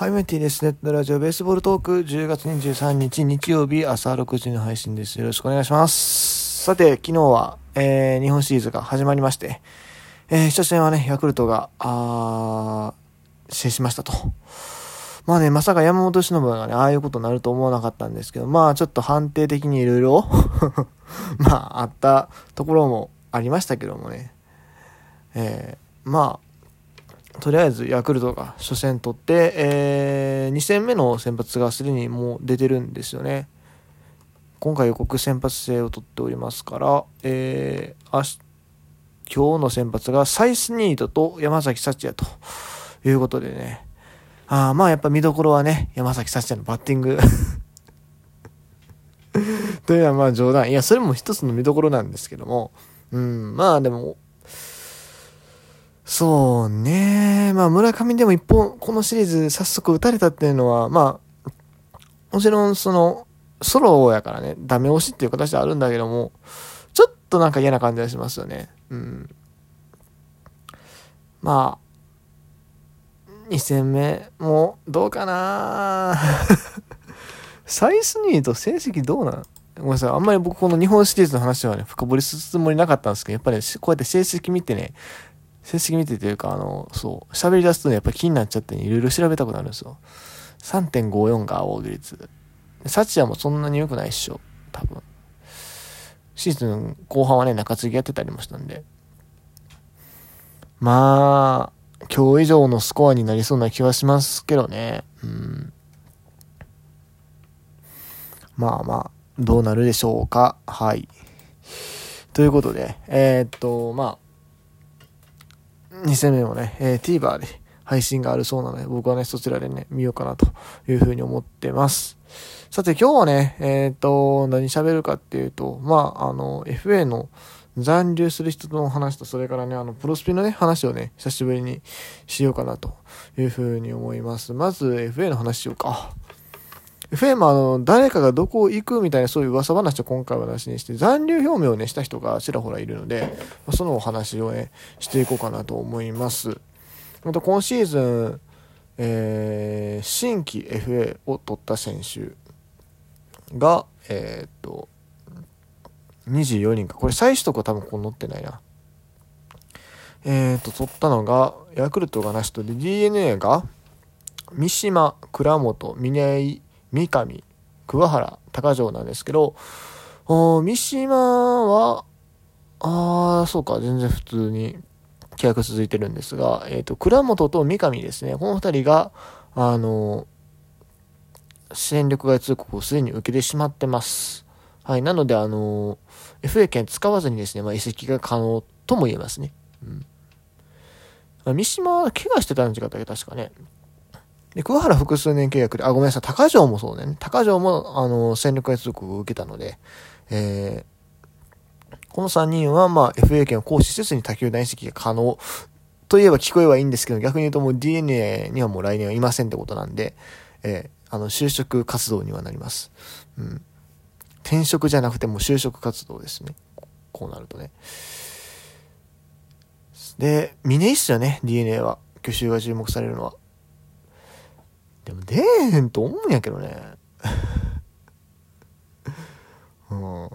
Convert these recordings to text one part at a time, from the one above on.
ハイメティです。ネットラジオベースボールトーク10月23日日曜日朝6時の配信です。よろしくお願いします。さて、昨日は、えー、日本シリーズが始まりまして、えー、初戦はね、ヤクルトが、あー、制しましたと。まあね、まさか山本忍がね、ああいうことになると思わなかったんですけど、まあちょっと判定的にいろいろ、まああったところもありましたけどもね、えー、まあ、とりあえずヤクルトが初戦取って、えー、2戦目の先発がすでにもう出てるんですよね。今回予告先発制を取っておりますから、えー、明日今日の先発がサイスニードと山崎幸也ということでね。あまあやっぱ見どころはね、山崎幸也のバッティング というのはまあ冗談。いや、それも一つの見どころなんですけども。うん、まあでも、そうね。まあ村上でも一本、このシリーズ早速打たれたっていうのは、まあ、もちろんその、ソロやからね、ダメ押しっていう形であるんだけども、ちょっとなんか嫌な感じがしますよね。うん。まあ、2戦目もどうかな サイスニーと成績どうなん？ごめんなさい。あんまり僕この日本シリーズの話はね、深掘りするつもりなかったんですけど、やっぱりこうやって成績見てね、成績見てというか、あの、そう、喋り出すとね、やっぱ気になっちゃってね、いろいろ調べたくなるんですよ。3.54が防御率。サチヤもそんなに良くないっしょ。多分。シーズン後半はね、中継ぎやってたりもしたんで。まあ、今日以上のスコアになりそうな気はしますけどね。うん。まあまあ、どうなるでしょうか。はい。ということで、えー、っと、まあ、2戦目もね、えー、TVer で配信があるそうなので、僕はね、そちらでね、見ようかなというふうに思ってます。さて、今日はね、えー、っと、何喋るかっていうと、まあ、あの、FA の残留する人の話と、それからね、あの、プロスピのね、話をね、久しぶりにしようかなというふうに思います。まず、FA の話しようか。FM あの、誰かがどこ行くみたいなそういう噂話を今回はなしにして、残留表明をね、した人がちらほらいるので、まそのお話をね、していこうかなと思います。また今シーズン、えー、新規 FA を取った選手が、えー、っと、24人か。これ最初とか多分ここ載ってないな。えー、っと、取ったのが、ヤクルトがなしとで、DNA が、三島、倉本、峰井、三上、桑原、高城なんですけど、三島は、ああ、そうか、全然普通に契約続いてるんですが、えっ、ー、と、倉本と三上ですね、この二人が、あの、戦力外通告をすでに受けてしまってます。はい、なので、あの、FA 権使わずにですね、まあ、移籍が可能とも言えますね。うん。三島は怪我してたんじゃなかったっけ、確かね。で、桑原複数年契約で、あ、ごめんなさい、高城もそうね。高城も、あの、戦力外通告を受けたので、えー、この3人は、まあ、FA 権を行使せずに他球団移籍が可能といえば聞こえはいいんですけど、逆に言うともう DNA にはもう来年はいませんってことなんで、えー、あの、就職活動にはなります。うん。転職じゃなくても就職活動ですね。こうなるとね。で、峰井っすよね、DNA は。去就が注目されるのは。でも出えへんと思うんやけどね。うん。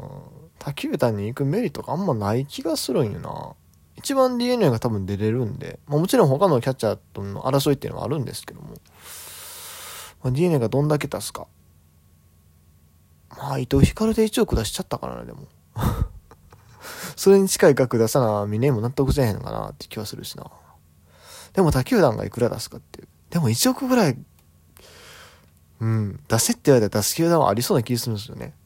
他球団に行くメリットがあんまない気がするんよな。一番 DNA が多分出れるんで、まあ、もちろん他のキャッチャーとの争いっていうのはあるんですけども、まあ、DNA がどんだけ出すか。まあ、伊藤光で1億出しちゃったからね、でも。それに近い額出さな、峰も納得せえへんのかなって気はするしな。でも他球団がいくら出すかっていう。でも1億ぐらいうん。出せって言われたら出す球団はありそうな気がするんですよね。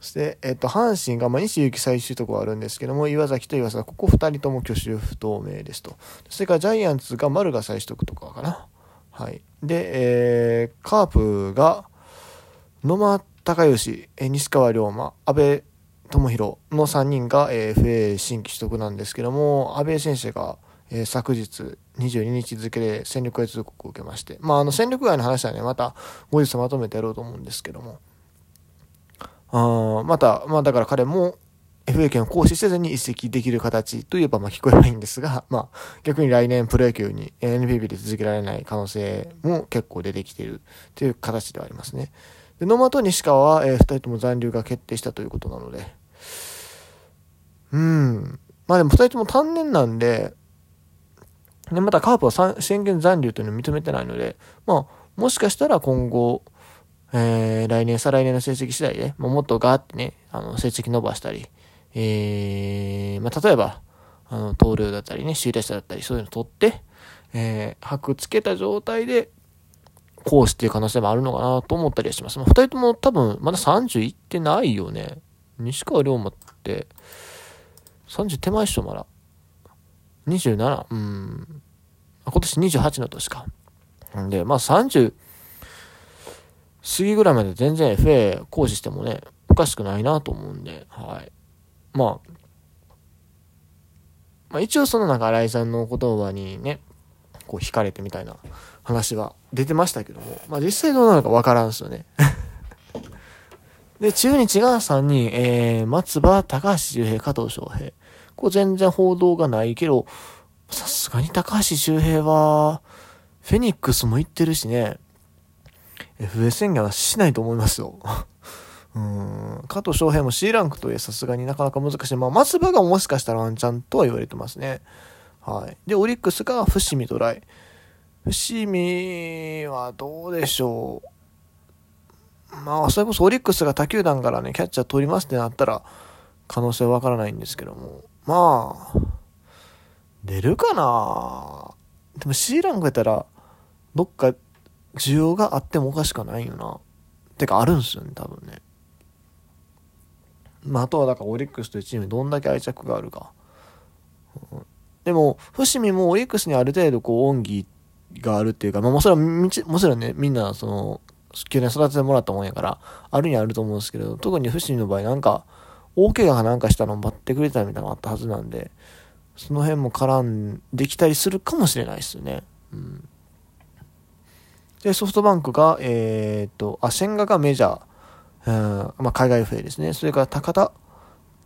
そして、えっと、阪神が、まあ、西行き最終とこあるんですけども、岩崎と岩佐、ここ2人とも去就不透明ですと。それからジャイアンツが丸が最終とかかな。はい。で、えー、カープが、野間隆義、えー、西川龍馬、阿部智弘の3人が、えー、FA 新規取得なんですけども、阿部選手が、えー、昨日22日付で戦力外通告を受けまして、まあ、あの戦力外の話はね、また後日まとめてやろうと思うんですけども、あまた、まあだから彼も FA 権を行使せずに移籍できる形といえばまあ聞こえないんですが、まあ逆に来年プロ野球に NPB で続けられない可能性も結構出てきているという形ではありますね。で野間と西川は、えー、2人とも残留が決定したということなので、うん。まあでも2人とも単年なんで、で、またカープは宣言残留というのを認めてないので、まあ、もしかしたら今後、えー、来年、再来年の成績次第で、もっとガーってね、あの、成績伸ばしたり、えー、まあ、例えば、あの、盗塁だったりね、首位打者だったり、そういうの取って、えー、箔つけた状態で、講師っていう可能性もあるのかなと思ったりはします。まあ、二人とも多分、まだ30いってないよね。西川龍馬って、30手前っしょ、まだ。27? うん。今年28の年か。んで、まあ30過ぎぐらいまで全然 FA 行使してもね、おかしくないなと思うんで、はい。まあ、まあ一応そのなんか新井さんの言葉にね、こう惹かれてみたいな話は出てましたけども、まあ実際どうなのかわからんすよね。で、中日が3人、えー、松葉、高橋周平、加藤翔平。こう全然報道がないけど、さすがに高橋周平は、フェニックスも行ってるしね、FA 宣言はしないと思いますよ。うん、加藤翔平も C ランクといえさすがになかなか難しい。まあ、松葉がもしかしたらワンチャンとは言われてますね。はい。で、オリックスが伏見トライ。伏見はどうでしょう。まあ、それこそオリックスが他球団からね、キャッチャー取りますってなったら、可能性はわからないんですけども。まあ、出るかなでも C ランクやったら、どっか需要があってもおかしくないよな。てかあるんすよね、多分ね。まあ、あとはだからオリックスというチームにどんだけ愛着があるか。うん、でも、伏見もオリックスにある程度こう恩義があるっていうか、まあもちろん、もちろんね、みんなその、去年育ててもらったもんやから、あるにはあると思うんですけど、特に伏見の場合なんか、大怪我がなんかしたのを待ってくれたみたいなのがあったはずなんで、その辺も絡んできたりするかもしれないですよね。うん。で、ソフトバンクが、えー、っと、あ、千賀がメジャー、うん、まあ、海外フェイですね。それから高田。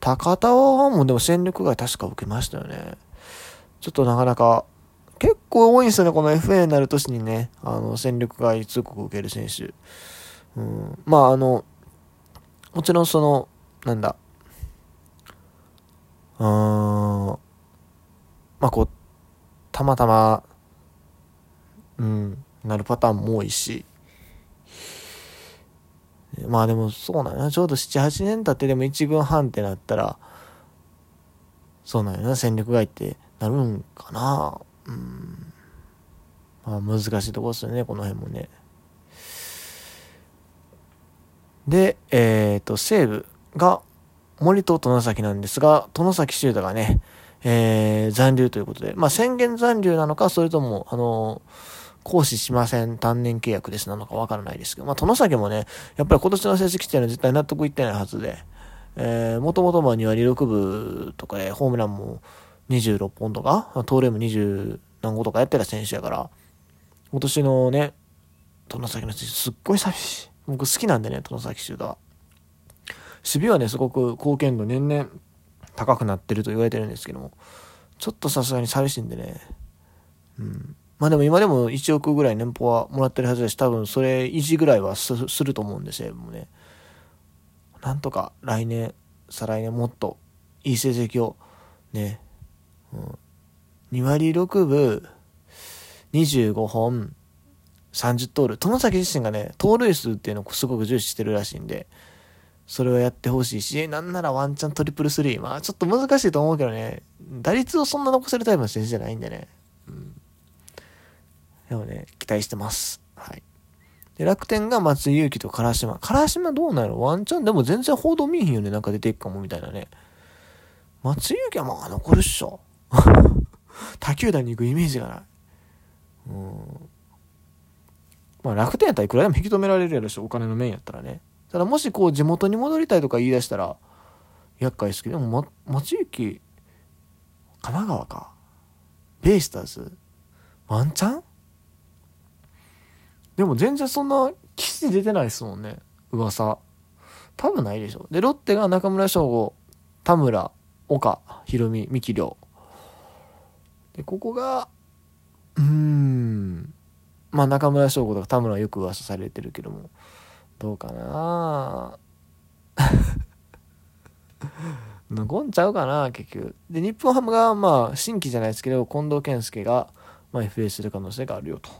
高田はもうでも戦力外確か受けましたよね。ちょっとなかなか、結構多いんですよね、この FA になる年にね、あの、戦力外通告を受ける選手。うん、まあ、あの、もちろんその、なんだ、うん、まあこう、たまたま、うん、なるパターンも多いし、まあでもそうなんやちょうど7、8年経ってでも1軍半ってなったら、そうなんやな、戦力外ってなるんかな。うん。まあ難しいとこっすよね、この辺もね。で、えっ、ー、と、西武が森と殿崎なんですが、殿崎修太がね、えー、残留ということで、まあ、宣言残留なのか、それとも、あの、行使しません、単年契約ですなのかわからないですけど、まあ、殿崎もね、やっぱり今年の成績っていうのは絶対納得いってないはずで、えー、もともとまあ2割6分とかで、ホームランも26本とか、盗塁も20何個とかやってた選手やから、今年のね、殿崎の選手すっごい寂しい。僕好きなんでね、殿崎修太は。守備はね、すごく貢献度年々高くなってると言われてるんですけども、ちょっとさすがに寂しいんでね。うん。まあでも今でも1億ぐらい年俸はもらってるはずだし、多分それ維持ぐらいはすると思うんですよ、もね。なんとか来年、再来年もっといい成績をね、うん、2割6分、25本、30盗塁。友崎自身がね、盗塁数っていうのをすごく重視してるらしいんで、それをやってほしいし、なんならワンチャントリプルスリー。まあちょっと難しいと思うけどね、打率をそんな残せるタイプの選手じゃないんでね。うん。でもね、期待してます。はい。で、楽天が松井裕樹と唐島。唐島どうなの？ワンチャンでも全然報道見えへんよね。なんか出ていくかもみたいなね。松井裕樹はまあ残るっしょ。他球団に行くイメージがない。うん。まあ楽天やったらいくらでも引き止められるやろし、お金の面やったらね。ただもしこう地元に戻りたいとか言い出したら厄介ですけど、でも、ま、町行神奈川か。ベイスターズワンチャン？でも全然そんな記事出てないですもんね。噂。多分ないでしょ。で、ロッテが中村翔吾田村、岡、ひろみ、三木亮。で、ここが、うーん、まあ中村翔吾とか田村はよく噂されてるけども、どうかな残んちゃうかな、結局。で、日本ハムが、まあ、新規じゃないですけど、近藤健介が、まあ、FA する可能性があるよと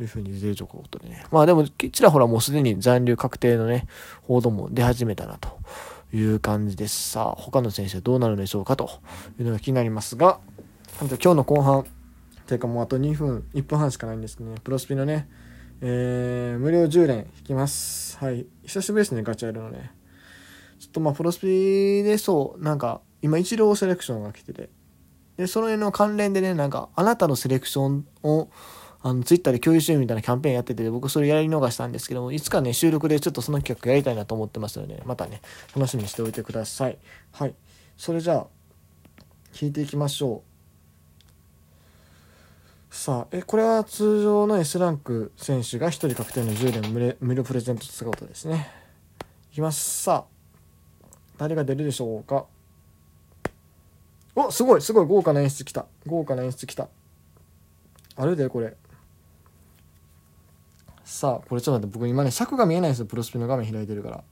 いうふうに出てるというころでね。まあでも、ちらほらもうすでに残留確定のね、報道も出始めたなという感じです。さあ、他の選手はどうなるんでしょうかというのが気になりますが、今日の後半、ていうかもうあと2分、1分半しかないんですけどね、プロスピのね、えー、無料10連引きます。はい。久しぶりですね、ガチャやるのね。ちょっとまあ、プロスピーでそう、なんか、今、一郎セレクションが来てて、で、それの関連でね、なんか、あなたのセレクションを、あの、ツイッターで共有しようみたいなキャンペーンやってて、僕それやり逃したんですけども、いつかね、収録でちょっとその企画やりたいなと思ってますので、またね、楽しみにしておいてください。はい。それじゃあ、聞いていきましょう。さあ、え、これは通常の S ランク選手が1人確定の10連無料プレゼント使うことですね。いきます。さあ、誰が出るでしょうか。おすごいすごい豪華な演出きた。豪華な演出きた。あるでこれ。さあこれちょっと待って僕今ね尺が見えないんですよプロスピの画面開いてるから。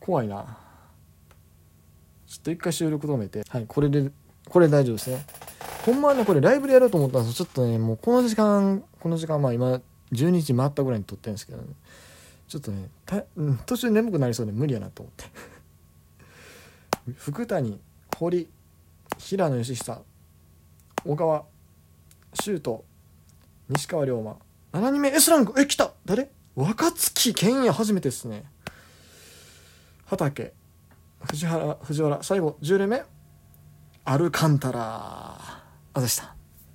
怖いな。ちょっと一回収録止めて。はいこれでこれ大丈夫ですね。ほんまはねこれライブでやろうと思ったんですよ。ちょっとねもうこの時間この時間まあ今12時回ったぐらいに撮ってるんですけど、ね、ちょっとねたうん、途中眠くなりそうで無理やなと思って。福谷堀平野義久小川修斗西川龍馬7人目 S ランクえ来た！誰？若槻健也初めてですね。畑藤原藤原最後10連目アルカンタラあでした？